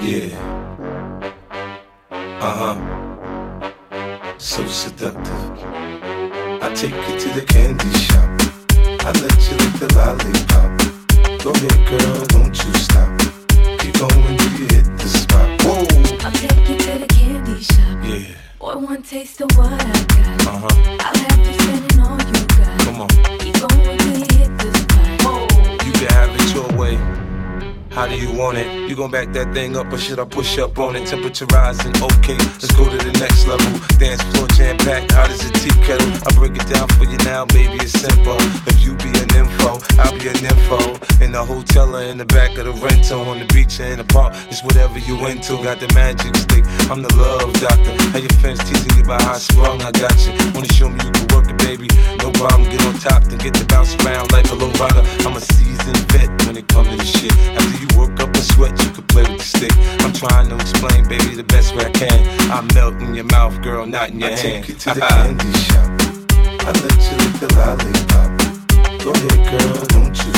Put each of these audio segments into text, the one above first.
Yeah. Uh huh. So seductive. I take you to the candy shop. I let you lick the lollipop. Go ahead, girl, don't you stop. Keep going till you hit the spot. Whoa. I'll take you to the candy shop. Yeah. Boy, one taste of what I got. Uh huh. I'll have you spending all you got. Come on. Keep going How do you want it? You gon' back that thing up or should I push up on it? Temperature rising, okay. Let's go to the next level. Dance floor jam packed, hot as a tea kettle. I break it down for you now, baby. It's simple. If you be an info, I'll be an info. In the hotel or in the back of the rental, on the beach or in the park, it's whatever you into. Got the magic stick, I'm the love doctor. How your fans teasing you about how I sprung, I got you. Wanna show me you can work it, baby? No problem, get on top, then get the play with the stick. I'm trying to explain, baby, the best way I can. I melt in your mouth, girl, not in your I hand. take you to the candy shop. I let you lick the lollipop. Go ahead, girl, don't you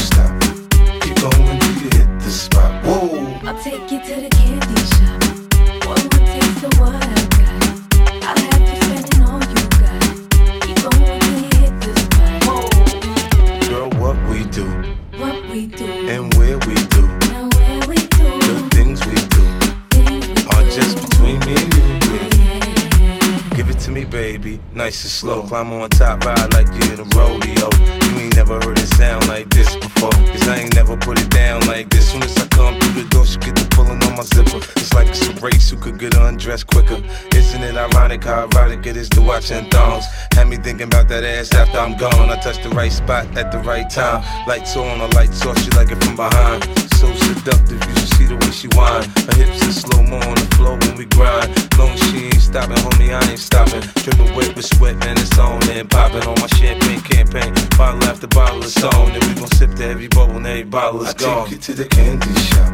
nice and slow. Climb on top, ride like you in a rodeo. You ain't never heard it sound like this before. Cause I ain't never put it down like this. Soon as I come through the door, she get the pulling on my zipper. It's like it's a race who could get undressed quicker. Isn't it ironic how erotic it is to watching thongs? Had me thinking about that ass after I'm gone. I touched the right spot at the right time. Lights on, or lights off, she like it from behind. So seductive, you should see the way she whine. Her hips in slow mo on the floor when we grind. Long she stopping, homie, I ain't stopping. Dripping wet with sweat, man, it's on and popping on my champagne campaign. Bottle after bottle is on, and we gon' sip to every bubble, and every bottle I is gone. take you to the candy shop.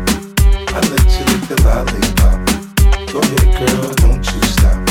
I let you lick the lollipop. Go ahead, girl, don't you stop.